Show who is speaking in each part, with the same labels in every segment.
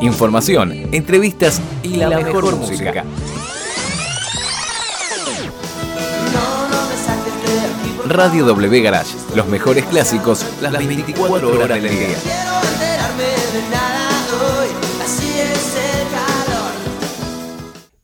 Speaker 1: Información, entrevistas y la, mejor, música. Radio W Garage, los mejores clásicos, las 24 horas del día.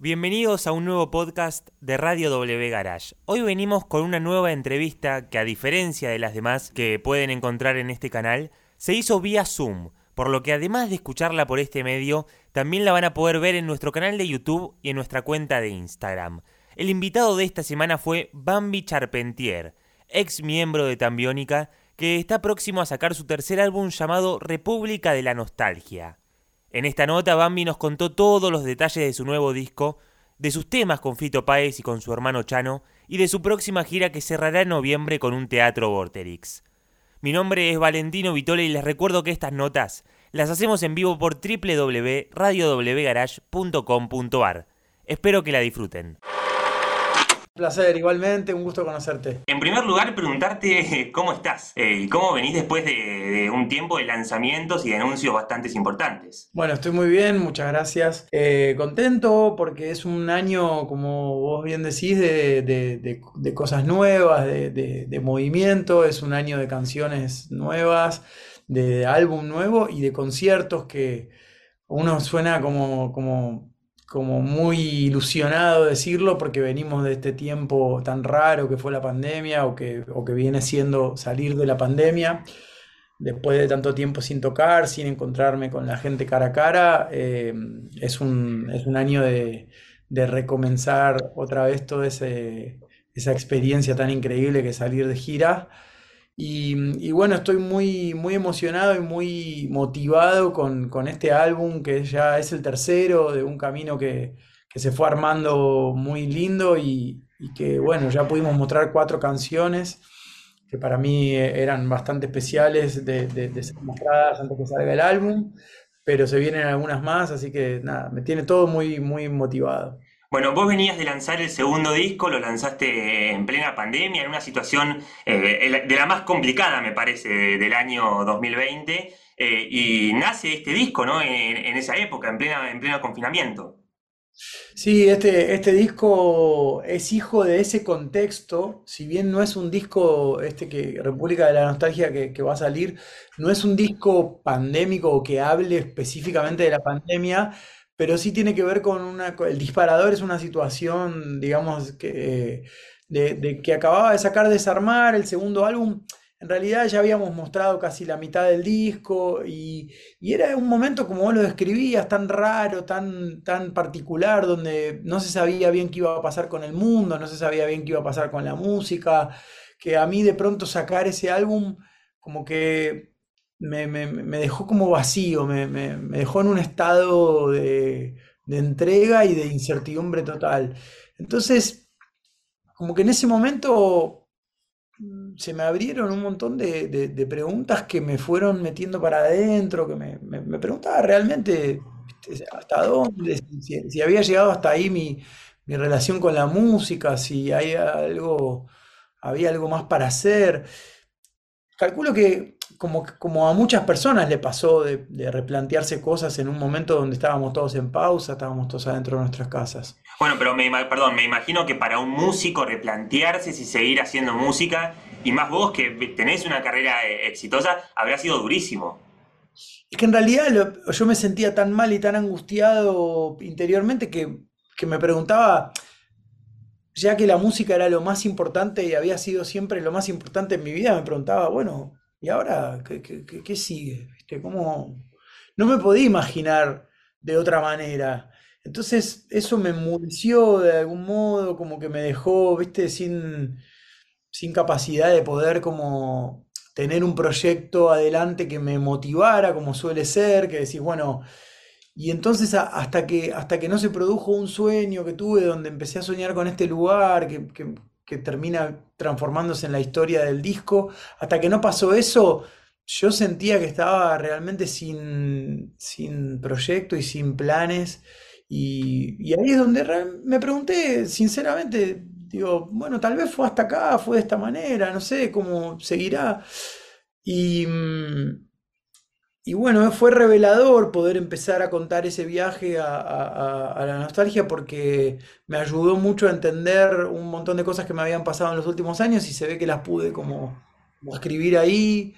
Speaker 2: Bienvenidos a un nuevo podcast de Radio W Garage. Hoy venimos con una nueva entrevista que a diferencia de las demás que pueden encontrar en este canal, se hizo vía Zoom, por lo que además de escucharla por este medio, también la van a poder ver en nuestro canal de YouTube y en nuestra cuenta de Instagram. El invitado de esta semana fue Bambi Charpentier, ex miembro de Tambiónica, que está próximo a sacar su tercer álbum llamado República de la Nostalgia. En esta nota, Bambi nos contó todos los detalles de su nuevo disco, de sus temas con Fito Páez y con su hermano Chano, y de su próxima gira que cerrará en noviembre con un teatro Vorterix. Mi nombre es Valentino Vitole y les recuerdo que estas notas las hacemos en vivo por www.radiowgarage.com.ar. Espero que la disfruten.
Speaker 3: Placer, igualmente, un gusto conocerte.
Speaker 2: En primer lugar, preguntarte cómo estás eh, y cómo venís después de, un tiempo de lanzamientos y de anuncios bastante importantes.
Speaker 3: Bueno, estoy muy bien, muchas gracias. Eh, contento porque es un año, como vos bien decís, de, cosas nuevas, de, movimiento, es un año de canciones nuevas, de álbum nuevo y de conciertos que uno suena como, como como muy ilusionado decirlo porque venimos de este tiempo tan raro que fue la pandemia o que, que viene siendo salir de la pandemia. Después de tanto tiempo sin tocar, sin encontrarme con la gente cara a cara, eh, es, un, es, un, año de, de recomenzar otra vez toda esa experiencia tan increíble que salir de gira. Y, bueno, estoy muy, muy emocionado y muy motivado con, este álbum que ya es el tercero de un camino que, se fue armando muy lindo y, que bueno, ya pudimos mostrar cuatro canciones que para mí eran bastante especiales de, de, ser mostradas antes que salga el álbum, pero se vienen algunas más, así que nada, me tiene todo muy, muy motivado.
Speaker 2: Bueno, vos venías de lanzar el segundo disco, lo lanzaste en plena pandemia, en una situación eh, de la más complicada, me parece, del año 2020, eh, y nace este disco, ¿no? En, esa época, en, plena, en pleno confinamiento.
Speaker 3: Sí, este, este disco es hijo de ese contexto, si bien no es un disco, este que República de la Nostalgia que, que va a salir, no es un disco pandémico o que hable específicamente de la pandemia, pero sí tiene que ver con una... El disparador es una situación, digamos, que, de, que acababa de sacar Desarmar, el segundo álbum. En realidad ya habíamos mostrado casi la mitad del disco y, era un momento, como vos lo describías, tan raro, tan, tan particular, donde no se sabía bien qué iba a pasar con el mundo, no se sabía bien qué iba a pasar con la música, que a mí de pronto sacar ese álbum como que me, dejó como vacío, me, dejó en un estado de, entrega y de incertidumbre total. Entonces, como que en ese momento mm, se me abrieron un montón de, preguntas que me fueron metiendo para adentro, que me, preguntaba realmente hasta dónde, si, había llegado hasta ahí mi, mi, relación con la música, si hay algo, había algo más para hacer. Calculo que como, como a muchas personas le pasó de, replantearse cosas en un momento donde estábamos todos en pausa, estábamos todos adentro de nuestras casas.
Speaker 2: Bueno, pero me, perdón, me imagino que para un músico replantearse si seguir haciendo música, y más vos que tenés una carrera eh, exitosa, habrá sido durísimo.
Speaker 3: Es que en realidad yo me sentía tan mal y tan angustiado interiormente que, que me preguntaba, ya que la música era lo más importante y había sido siempre lo más importante en mi vida, me preguntaba, bueno, ¿Y ahora qué, sigue? No me podía imaginar de otra manera. Entonces eso me enmudeció de algún modo, como que me dejó, viste, sin, sin capacidad de poder como tener un proyecto adelante que me motivara, como suele ser, que decís, bueno, y entonces hasta que, hasta que no se produjo un sueño que tuve donde empecé a soñar con este lugar, que termina transformándose en la historia del disco. Hasta que no pasó eso, yo sentía que estaba realmente sin, sin proyecto y sin planes. Y, ahí es donde me pregunté, sinceramente, digo, bueno, tal vez fue hasta acá, fue de esta manera, no sé cómo seguirá. Y, mm, y bueno, fue revelador poder empezar a contar ese viaje a, la nostalgia porque me ayudó mucho a entender un montón de cosas que me habían pasado en los últimos años y se ve que las pude como, como escribir ahí.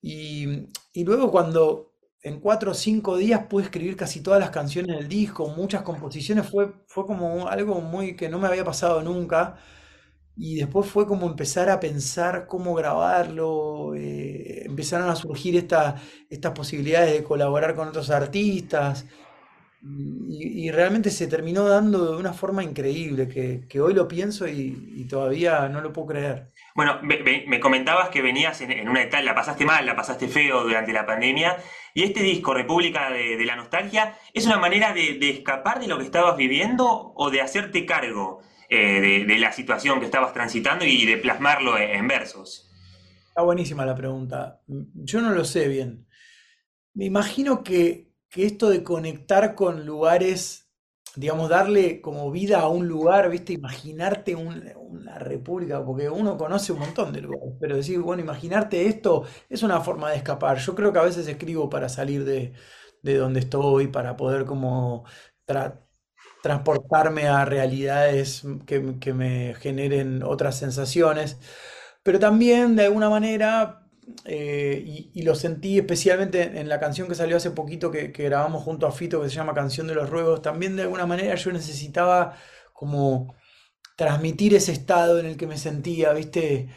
Speaker 3: Y, y luego cuando en cuatro o cinco días pude escribir casi todas las canciones del disco, muchas composiciones, fue, fue como algo muy que no me había pasado nunca. Y después fue como empezar a pensar cómo grabarlo, eh, empezaron a surgir esta- estas posibilidades de colaborar con otros artistas y, realmente se terminó dando de una forma increíble que, hoy lo pienso y, todavía no lo puedo creer.
Speaker 2: Bueno, me, me- me comentabas que venías en, una etapa, la pasaste mal, la pasaste feo durante la pandemia, y este disco, República de, la Nostalgia, ¿es una manera de escapar de lo que estabas viviendo o de hacerte cargo eh, de, la situación que estabas transitando y de plasmarlo en, versos?
Speaker 3: Está buenísima la pregunta. Yo no lo sé bien. Me imagino que, que esto de conectar con lugares, digamos, darle como vida a un lugar, ¿viste? Imaginarte un- una república, porque uno conoce un montón de lugares, pero decir, bueno, imaginarte esto es una forma de escapar. Yo creo que a veces escribo para salir de, de donde estoy, para poder como tra- transportarme a realidades que, me generen otras sensaciones. Pero también, de alguna manera, eh, y, lo sentí especialmente en la canción que salió hace poquito que, grabamos junto a Fito, que se llama Canción de los Ruegos, también de alguna manera yo necesitaba como transmitir ese estado en el que me sentía, ¿viste?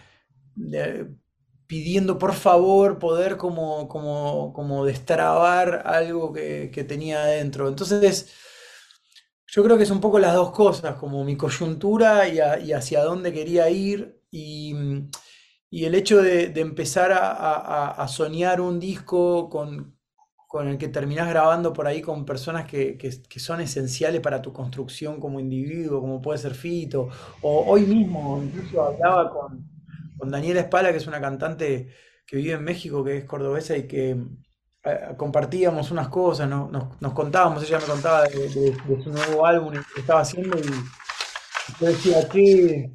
Speaker 3: Pidiendo por favor poder como, como, como destrabar algo que, que tenía adentro. Entonces, yo creo que es un poco las dos cosas, como mi coyuntura y, hacia dónde quería ir y, el hecho de, empezar a, soñar un disco con, el que terminás grabando por ahí con personas que son esenciales para tu construcción como individuo, como puede ser Fito, o hoy mismo incluso hablaba con, con Daniela Espala, que es una cantante que vive en México, que es cordobesa y que eh, compartíamos unas cosas, ¿no? Nos, nos contábamos, ella me contaba de, su nuevo álbum que estaba haciendo y yo decía, qué,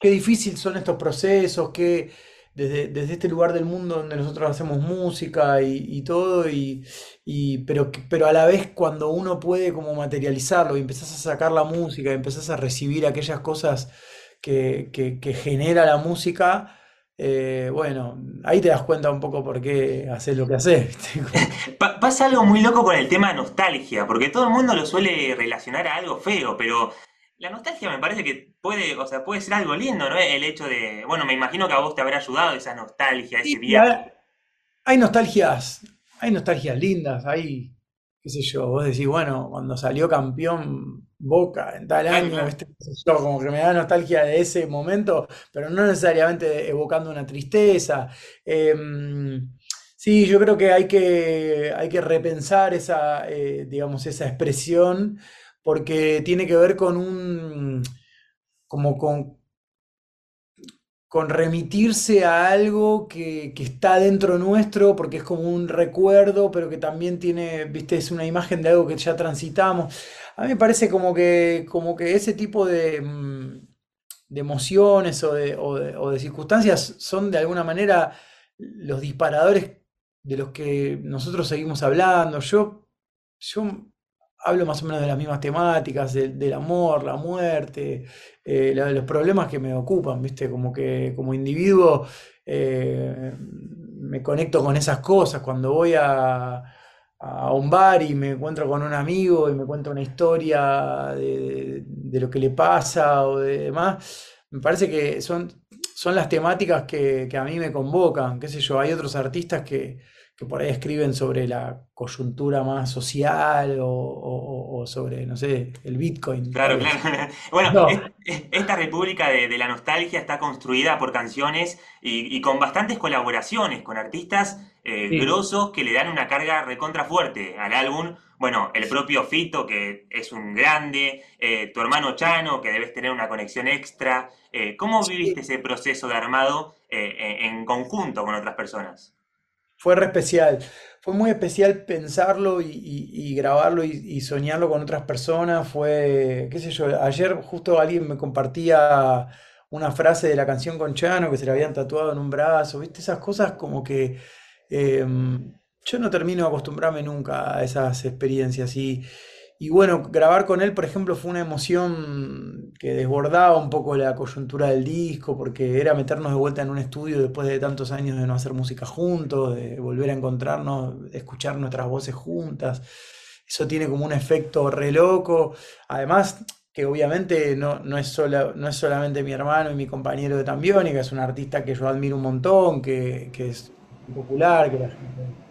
Speaker 3: qué difícil son estos procesos, que desde, desde este lugar del mundo donde nosotros hacemos música y, todo, y, pero, pero a la vez cuando uno puede como materializarlo y empezás a sacar la música, y empezás a recibir aquellas cosas que- que genera la música, eh, bueno, ahí te das cuenta un poco por qué haces lo que haces,
Speaker 2: pasa algo muy loco con el tema nostalgia, porque todo el mundo lo suele relacionar a algo feo, pero la nostalgia me parece que puede, o sea, puede ser algo lindo, ¿no? El hecho de, bueno, me imagino que a vos te habrá ayudado esa nostalgia, ese
Speaker 3: Sí,
Speaker 2: viaje.
Speaker 3: hay nostalgias, hay nostalgias lindas, hay, qué sé yo, vos decís, bueno, cuando salió campeón Boca en tal año, como que me da nostalgia de ese momento, pero no necesariamente evocando una tristeza. Em, sí, yo creo que hay que, hay que repensar esa, eh, digamos, esa expresión, porque tiene que ver con un, como con con remitirse a algo que, que está dentro nuestro, porque es como un recuerdo, pero que también tiene, viste, es una imagen de algo que ya transitamos. A mí me parece como que, como que ese tipo de, mm, emociones o de, o de- circunstancias son de alguna manera los disparadores de los que nosotros seguimos hablando. Yo, yo hablo más o menos de las mismas temáticas, del, amor, la muerte, eh, los problemas que me ocupan, ¿viste? Como que como individuo eh, me conecto con esas cosas. Cuando voy a, a un bar y me encuentro con un amigo y me cuenta una historia de, de lo que le pasa o de demás, me parece que son, son las temáticas que, que a mí me convocan. Qué sé yo, hay otros artistas que, que por ahí escriben sobre la coyuntura más social o, o- o sobre, no sé, el Bitcoin,
Speaker 2: Claro,
Speaker 3: vez.
Speaker 2: claro. Bueno,
Speaker 3: No.
Speaker 2: es- es- esta República de, de la Nostalgia está construida por canciones y, y con bastantes colaboraciones con artistas eh,
Speaker 3: Sí.
Speaker 2: grosos que le dan una carga recontra fuerte al álbum. Bueno, el propio Fito, que es un grande, eh, tu hermano Chano, que debes tener una conexión extra. Eh, ¿cómo
Speaker 3: Sí.
Speaker 2: viviste ese proceso de armado eh, en conjunto con otras personas?
Speaker 3: Fue re especial. Fue muy especial pensarlo y, grabarlo y, soñarlo con otras personas. Fue, qué sé yo, ayer justo alguien me compartía una frase de la canción con Chano que se la habían tatuado en un brazo. ¿Viste? Esas cosas como que eh, yo no termino de acostumbrarme nunca a esas experiencias y, y bueno, grabar con él, por ejemplo, fue una emoción que desbordaba un poco la coyuntura del disco, porque era meternos de vuelta en un estudio después de tantos años de no hacer música juntos, de volver a encontrarnos, escuchar nuestras voces juntas. Eso tiene como un efecto re loco. Además, que obviamente no, no, es no es solamente mi hermano y mi compañero de Tambiónica, es un artista que yo admiro un montón, que, que es popular, que la gente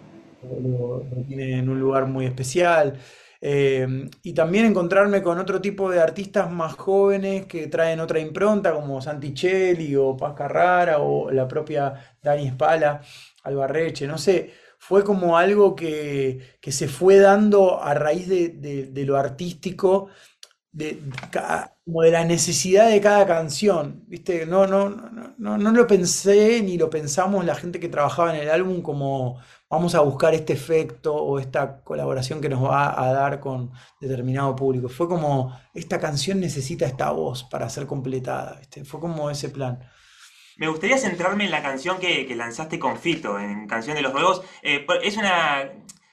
Speaker 3: lo, tiene en un lugar muy especial. Eh, y también encontrarme con otro tipo de artistas más jóvenes que traen otra impronta, como Santichelli o Paz Carrara o la propia Dani Spala, Albarreche, no sé. Fue como algo que, se fue dando a raíz de, lo artístico, de, como de la necesidad de cada canción. ¿viste? No, no, no, no, no lo pensé ni lo pensamos la gente que trabajaba en el álbum como vamos a buscar este efecto o esta colaboración que nos va a dar con determinado público. Fue como, esta canción necesita esta voz para ser completada, fue como ese plan.
Speaker 2: Me gustaría centrarme en la canción que, lanzaste con Fito, en Canción de los Juegos. Eh, es una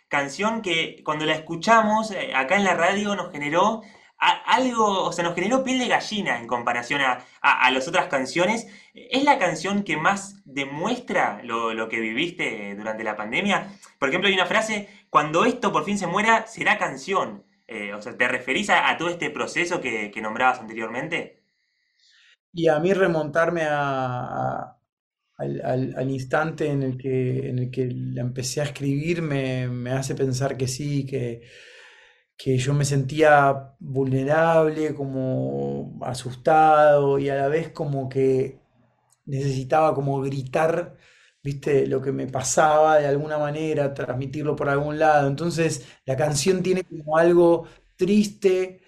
Speaker 2: canción que cuando la escuchamos eh, acá en la radio nos generó algo, o sea, nos generó piel de gallina en comparación a, las otras canciones. ¿Es la canción que más demuestra lo, que viviste durante la pandemia? Por ejemplo, hay una frase, cuando esto por fin se muera, será canción. Eh, o sea, ¿te referís a, todo este proceso que, nombrabas anteriormente?
Speaker 3: Y a mí remontarme al, instante en el que, en el que la empecé a escribir me, me hace pensar que sí, que que yo me sentía vulnerable, como asustado y a la vez como que necesitaba como gritar, viste, lo que me pasaba de alguna manera, transmitirlo por algún lado. Entonces la canción tiene como algo triste,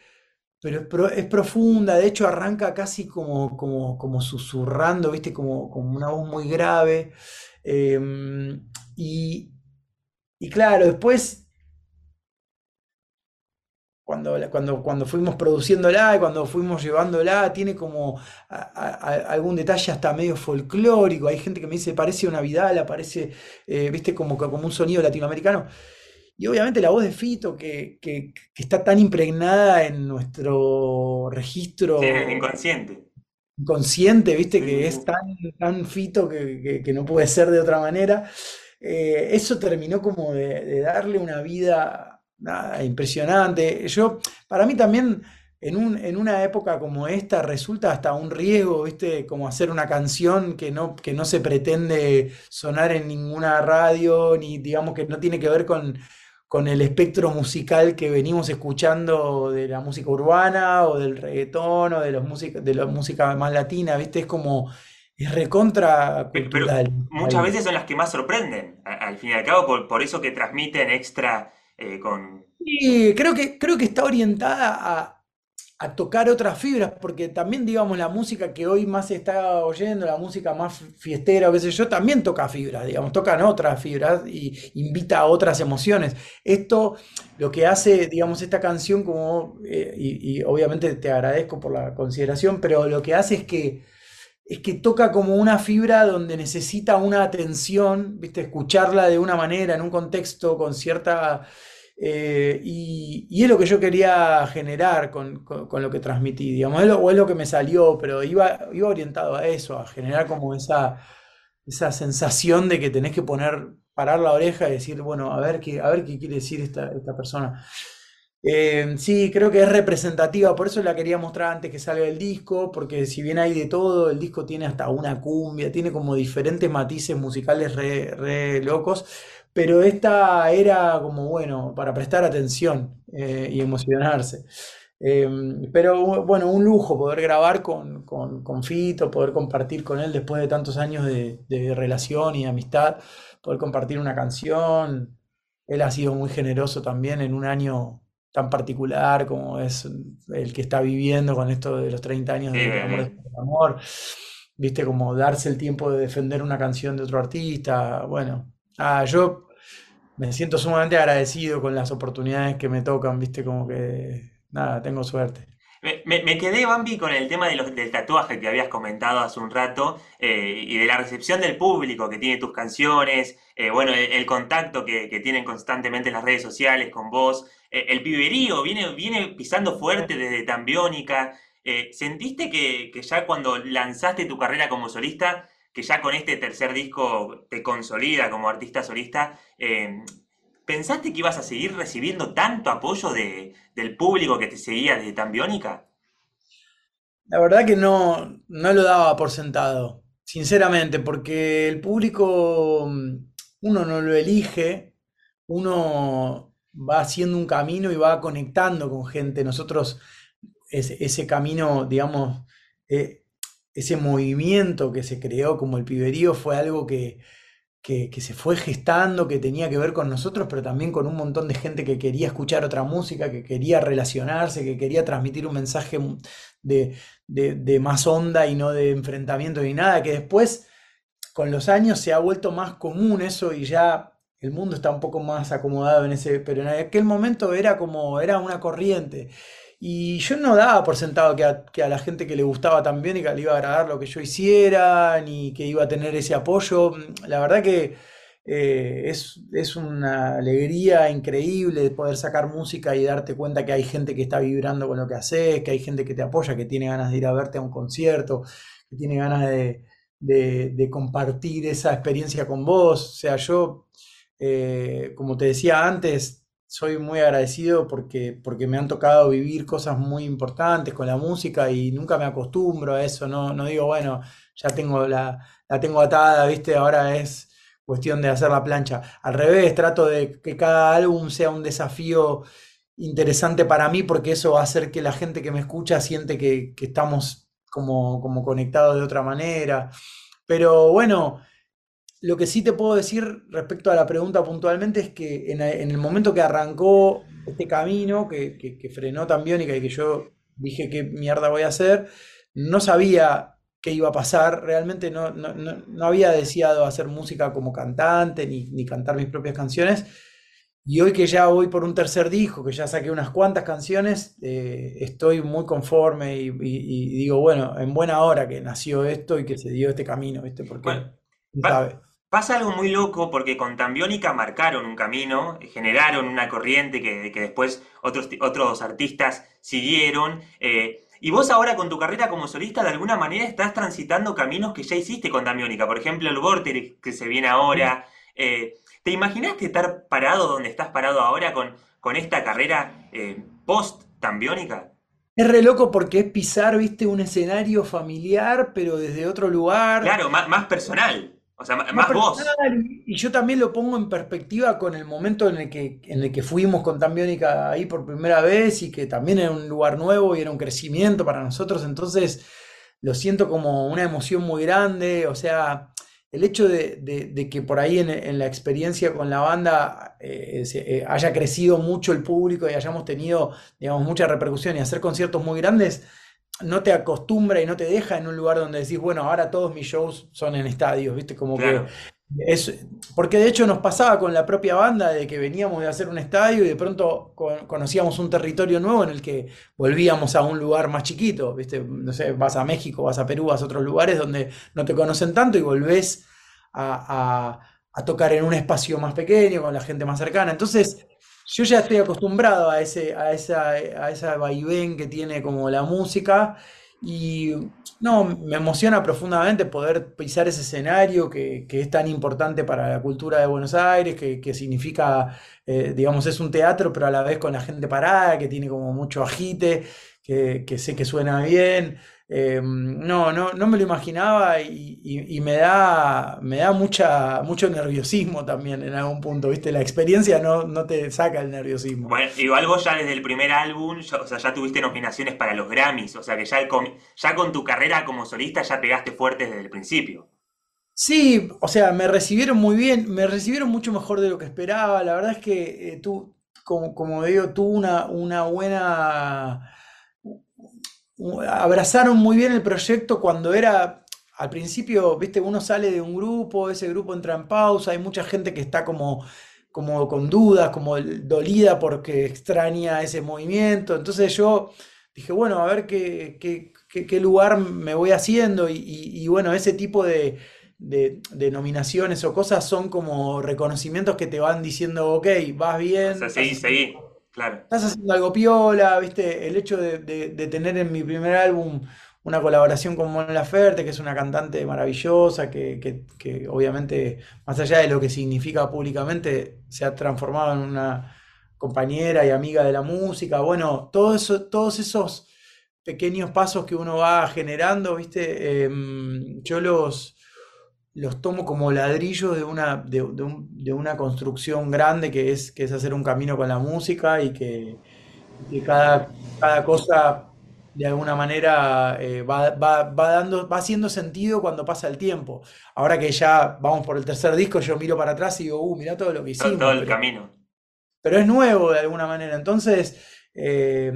Speaker 3: pero es, profunda, de hecho arranca casi como, como, susurrando, viste, como, como una voz muy grave. Em, y, y claro, después cuando, cuando, cuando fuimos produciéndola y cuando fuimos llevándola, tiene como algún detalle hasta medio folclórico. Hay gente que me dice, parece una Vidal, parece, eh, viste, como, como un sonido latinoamericano. Y obviamente la voz de Fito, que, que, está tan impregnada en nuestro registro.
Speaker 2: inconsciente.
Speaker 3: Inconsciente, viste, que es tan, tan Fito que, que, no puede ser de otra manera. Eh, eso terminó como de darle una vida nada, impresionante. Yo, para mí también, en, un, en una época como esta, resulta hasta un riesgo, ¿viste? Como hacer una canción que no, que no se pretende sonar en ninguna radio, ni digamos que no tiene que ver con, con el espectro musical que venimos escuchando de la música urbana o del reggaetón o de, los de la música más latina, ¿viste? Es como es recontra cultural.
Speaker 2: muchas veces son las que más sorprenden, al fin y al cabo, por, por eso que transmiten extra eh.
Speaker 3: Sí, creo que, creo que está orientada a, tocar otras fibras, porque también, digamos, la música que hoy más se está oyendo, la música más fiestera o qué sé yo, también toca fibras, digamos, tocan otras fibras y invita a otras emociones. Esto, lo que hace, digamos, esta canción, como, eh, y, obviamente te agradezco por la consideración, pero lo que hace es que es que toca como una fibra donde necesita una atención, ¿viste? escucharla de una manera, en un contexto con cierta eh, y, es lo que yo quería generar con, lo que transmití, digamos, o es lo que me salió, pero iba, iba orientado a eso, a generar como esa, esa sensación de que tenés que poner, parar la oreja y decir, bueno, a ver qué, a ver qué quiere decir esta, persona. Eh, sí, creo que es representativa, por eso la quería mostrar antes que salga el disco, porque si bien hay de todo, el disco tiene hasta una cumbia, tiene como diferentes matices musicales re locos, pero esta era como, bueno, para prestar atención eh, y emocionarse. Em, pero bueno, un lujo poder grabar con, con, Fito, poder compartir con él después de tantos años de, relación y amistad, poder compartir una canción. Él ha sido muy generoso también en un año tan particular como es el que está viviendo con esto de los 30 años de amor, amor. Viste, como darse el tiempo de defender una canción de otro artista. Bueno, Ah, yo me siento sumamente agradecido con las oportunidades que me tocan, viste, como que, nada, tengo suerte.
Speaker 2: Me, quedé, Bambi, con el tema del tatuaje que habías comentado hace un rato eh, y de la recepción del público que tiene tus canciones, eh, bueno, el, contacto que, tienen constantemente en las redes sociales con vos, eh, el piberío viene, viene pisando fuerte desde Tambiónica. ¿Sentiste que, que, ya cuando lanzaste tu carrera como solista, que ya con este tercer disco te consolida como artista solista, ¿Pensaste que ibas a seguir recibiendo tanto apoyo del público que te seguía desde tan biónica?
Speaker 3: La verdad que no, no lo daba por sentado, sinceramente, porque el público mm, uno no lo elige, uno va haciendo un camino y va conectando con gente. Nosotros, ese, ese camino, digamos, eh, ese movimiento que se creó como el piberío fue algo que, que, se fue gestando, que tenía que ver con nosotros, pero también con un montón de gente que quería escuchar otra música, que quería relacionarse, que quería transmitir un mensaje de, más onda y no de enfrentamiento ni nada, que después con los años se ha vuelto más común eso y ya el mundo está un poco más acomodado en ese, pero en aquel momento era como, era una corriente. Y yo no daba por sentado que a, la gente que le gustaba también y que le iba a agradar lo que yo hiciera, ni que iba a tener ese apoyo. La verdad que eh, es, es, una alegría increíble de poder sacar música y darte cuenta que hay gente que está vibrando con lo que haces, que hay gente que te apoya, que tiene ganas de ir a verte a un concierto, que tiene ganas de, de, compartir esa experiencia con vos. O sea, yo, eh, como te decía antes, soy muy agradecido porque, porque me han tocado vivir cosas muy importantes con la música y nunca me acostumbro a eso, no, no digo, bueno, ya tengo la, la tengo atada, ¿viste? Ahora es cuestión de hacer la plancha. Al revés, trato de que cada álbum sea un desafío interesante para mí porque eso va a hacer que la gente que me escucha siente que, que estamos como, como conectados de otra manera. Pero bueno, lo que sí te puedo decir respecto a la pregunta puntualmente es que en, el momento que arrancó este camino, que, frenó tan biónica y que yo dije qué mierda voy a hacer, no sabía qué iba a pasar, realmente no, no, había deseado hacer música como cantante ni, cantar mis propias canciones. Y hoy que ya voy por un tercer disco, que ya saqué unas cuantas canciones, eh, estoy muy conforme y, digo, bueno, en buena hora que nació esto y que se dio este camino, ¿viste? Porque,
Speaker 2: Pasa algo muy loco porque con Tambiónica marcaron un camino, generaron una corriente que, después otros, otros artistas siguieron. Eh, y vos ahora con tu carrera como solista de alguna manera estás transitando caminos que ya hiciste con Tambiónica. Por ejemplo, el Vortex que se viene ahora. Eh, ¿Te imaginaste estar parado donde estás parado ahora con, con esta carrera eh, post Tambiónica?
Speaker 3: Es re loco porque es pisar, viste, un escenario familiar, pero desde otro lugar.
Speaker 2: Claro, más, más personal. O sea, más, vos.
Speaker 3: Y yo también lo pongo en perspectiva con el momento en el que, en el que fuimos con Tambiónica ahí por primera vez y que también era un lugar nuevo y era un crecimiento para nosotros. Entonces lo siento como una emoción muy grande. O sea, el hecho de, que por ahí en, la experiencia con la banda eh, eh, haya crecido mucho el público y hayamos tenido, digamos, mucha repercusión y hacer conciertos muy grandes no te acostumbra y no te deja en un lugar donde decís, bueno, ahora todos mis shows son en estadios, ¿viste? Como que es, porque de hecho nos pasaba con la propia banda de que veníamos de hacer un estadio y de pronto conocíamos un territorio nuevo en el que volvíamos a un lugar más chiquito, ¿viste? No sé, vas a México, vas a Perú, vas a otros lugares donde no te conocen tanto y volvés a, a tocar en un espacio más pequeño, con la gente más cercana. Entonces, yo ya estoy acostumbrado a ese, a esa, a esa vaivén que tiene como la música. Y no, me emociona profundamente poder pisar ese escenario que, es tan importante para la cultura de Buenos Aires, que, significa, eh, digamos, es un teatro, pero a la vez con la gente parada, que tiene como mucho agite, que, que sé que suena bien. Em, no, no, no me lo imaginaba y, me da, me da mucha, mucho nerviosismo también en algún punto, ¿viste? La experiencia no, no te saca el nerviosismo.
Speaker 2: Bueno, igual vos ya desde el primer álbum, o sea, ya tuviste nominaciones para los Grammys, o sea que ya, con, ya con tu carrera como solista ya pegaste fuerte desde el principio.
Speaker 3: Sí, o sea, me recibieron muy bien, me recibieron mucho mejor de lo que esperaba. La verdad es que eh, tú, como, como digo, tuvo una, una buena abrazaron muy bien el proyecto cuando era, al principio, viste, uno sale de un grupo, ese grupo entra en pausa, hay mucha gente que está como, como con dudas, como dolida porque extraña ese movimiento. Entonces yo dije, bueno, a ver qué, qué, qué, lugar me voy haciendo y, bueno, ese tipo de, de, nominaciones o cosas son como reconocimientos que te van diciendo, ok, vas bien.
Speaker 2: O sea, seguí, seguí, claro.
Speaker 3: Estás haciendo algo piola, viste, el hecho de, tener en mi primer álbum una colaboración con Mon Laferte, que es una cantante maravillosa, que, obviamente, más allá de lo que significa públicamente, se ha transformado en una compañera y amiga de la música. Bueno, todo eso, todos esos pequeños pasos que uno va generando, ¿viste? Em, yo los, los tomo como ladrillos de una, de, una construcción grande que es, que es hacer un camino con la música y que, cada, cada cosa de alguna manera eh, va, dando, va haciendo sentido cuando pasa el tiempo. Ahora que ya vamos por el tercer disco, yo miro para atrás y digo, uh, mira todo lo que hicimos.
Speaker 2: Todo el camino.
Speaker 3: Pero es nuevo de alguna manera. Entonces, eh,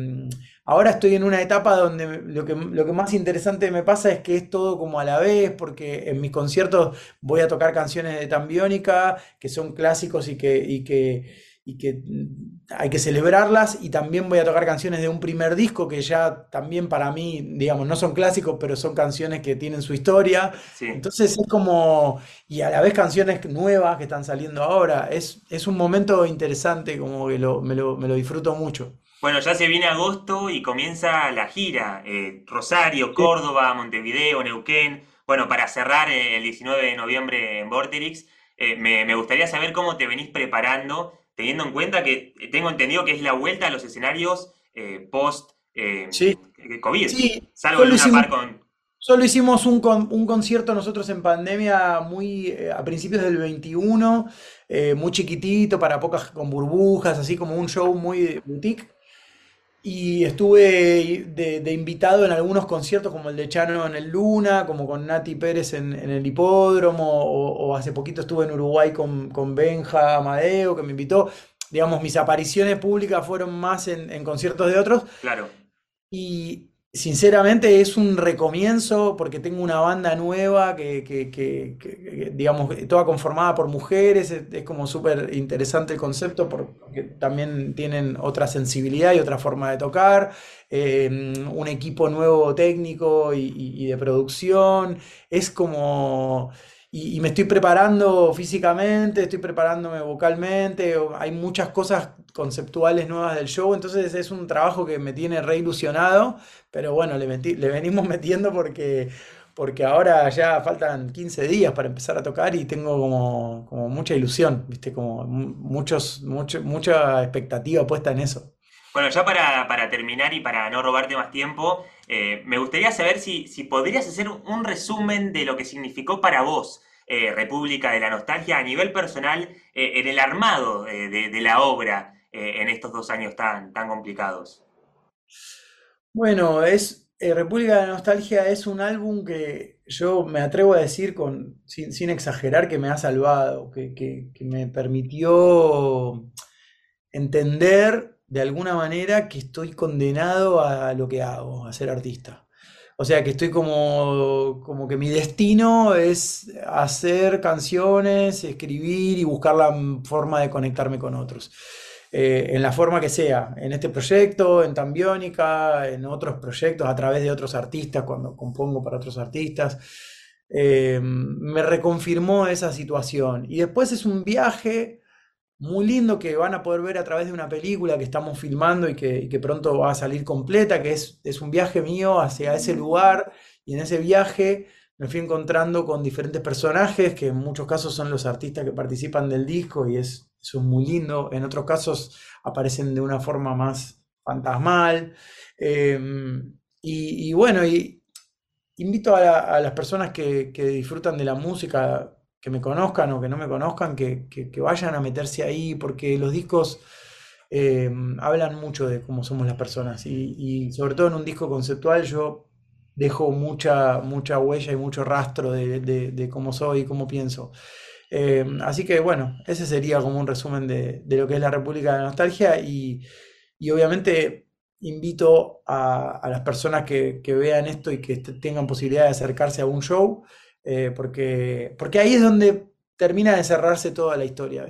Speaker 3: ahora estoy en una etapa donde lo que, lo que más interesante me pasa es que es todo como a la vez, porque en mis conciertos voy a tocar canciones de Tambiónica, que son clásicos y que, y que y que mm, hay que celebrarlas y también voy a tocar canciones de un primer disco que ya también para mí, digamos, no son clásicos, pero son canciones que tienen su historia. Entonces es como, y a la vez canciones nuevas que están saliendo ahora, es, es un momento interesante, como que lo, me, lo, disfruto mucho.
Speaker 2: Bueno, ya se viene agosto y comienza la gira, eh, Rosario, Córdoba, Montevideo, Neuquén. Bueno, para cerrar eh, el 19 de noviembre en Vorterix, eh, me, me gustaría saber cómo te venís preparando teniendo en cuenta que tengo entendido que es la vuelta a los escenarios post COVID.
Speaker 3: Sí, Salvo en una con. Solo hicimos un, un, concierto nosotros en pandemia muy a principios del 21, muy chiquitito, para pocas con burbujas, así como un show muy boutique. Y estuve de, invitado en algunos conciertos, como el de Chano en el Luna, como con Nati Pérez en, el hipódromo, o, hace poquito estuve en Uruguay con, con Benja Amadeo, que me invitó. Digamos, mis apariciones públicas fueron más en, en conciertos de otros.
Speaker 2: Claro.
Speaker 3: Y, Sinceramente es un recomienzo porque tengo una banda nueva que, digamos, toda conformada por mujeres, es, como súper interesante el concepto porque también tienen otra sensibilidad y otra forma de tocar, eh, un equipo nuevo técnico y de producción, es como y, me estoy preparando físicamente, estoy preparándome vocalmente, hay muchas cosas conceptuales nuevas del show, entonces es un trabajo que me tiene re ilusionado, pero bueno, le, le venimos metiendo porque, porque ahora ya faltan 15 días para empezar a tocar y tengo como, como mucha ilusión, ¿viste? Como muchos, mucho, mucha expectativa puesta en eso.
Speaker 2: Bueno, ya para, para terminar y para no robarte más tiempo, eh, me gustaría saber si, si, podrías hacer un resumen de lo que significó para vos eh, República de la Nostalgia a nivel personal eh, en el armado de, la obra en estos dos años tan, tan complicados.
Speaker 3: Bueno, es República de la Nostalgia es un álbum que yo me atrevo a decir con, sin, exagerar que me ha salvado, que, que me permitió entender de alguna manera que estoy condenado a lo que hago, a ser artista. O sea que estoy como, como que mi destino es hacer canciones, escribir y buscar la forma de conectarme con otros. Eh, en la forma que sea, en este proyecto, en Tambiónica, en otros proyectos, a través de otros artistas, cuando compongo para otros artistas. Eh, me reconfirmó esa situación. Y después es un viaje muy lindo que van a poder ver a través de una película que estamos filmando y que, pronto va a salir completa, que es, es, un viaje mío hacia ese lugar. Y en ese viaje me fui encontrando con diferentes personajes que en muchos casos son los artistas que participan del disco y es, eso es muy lindo, en otros casos aparecen de una forma más fantasmal. Em, y, bueno, y invito a, las personas que, que disfrutan de la música que me conozcan o que no me conozcan, que, vayan a meterse ahí, porque los discos eh, hablan mucho de cómo somos las personas. Y, sobre todo en un disco conceptual yo dejo mucha, mucha huella y mucho rastro de, cómo soy y cómo pienso. Eh, así que bueno, ese sería como un resumen de, lo que es la República de la Nostalgia y, obviamente invito a, las personas que, que, vean esto y que tengan posibilidad de acercarse a un show eh, porque, porque ahí es donde termina de cerrarse toda la historia,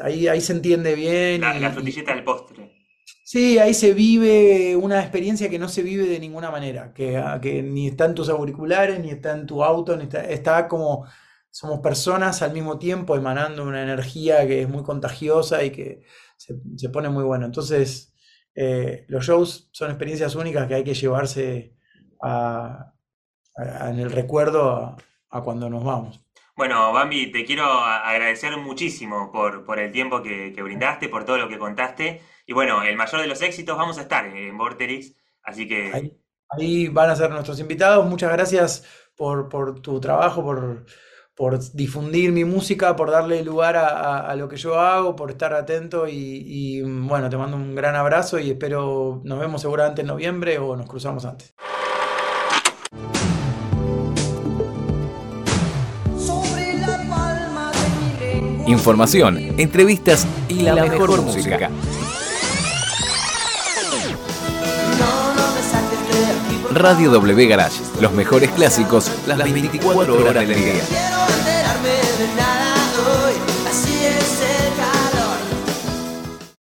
Speaker 3: ahí, ahí se entiende bien.
Speaker 2: La, frutilleta del postre.
Speaker 3: Sí, ahí se vive una experiencia que no se vive de ninguna manera, que, ah, que ni está en tus auriculares, ni está en tu auto, ni está, está como somos personas al mismo tiempo emanando una energía que es muy contagiosa y que se, se pone muy bueno. Entonces, eh, los shows son experiencias únicas que hay que llevarse a- a- en el recuerdo a, cuando nos vamos.
Speaker 2: Bueno, Bambi, te quiero agradecer muchísimo por, por el tiempo que, que brindaste, por todo lo que contaste. Y bueno, el mayor de los éxitos, vamos a estar en Vorterix, así que
Speaker 3: Ahí, ahí van a ser nuestros invitados. Muchas gracias por, por tu trabajo, por, por difundir mi música, por darle lugar a, a- a lo que yo hago, por estar atento y, y, bueno, te mando un gran abrazo y espero nos vemos seguramente en noviembre o nos cruzamos antes.
Speaker 1: Información, entrevistas y la, mejor, música.
Speaker 4: Por
Speaker 1: Radio W Garage, los mejores clásicos las 24 horas del día.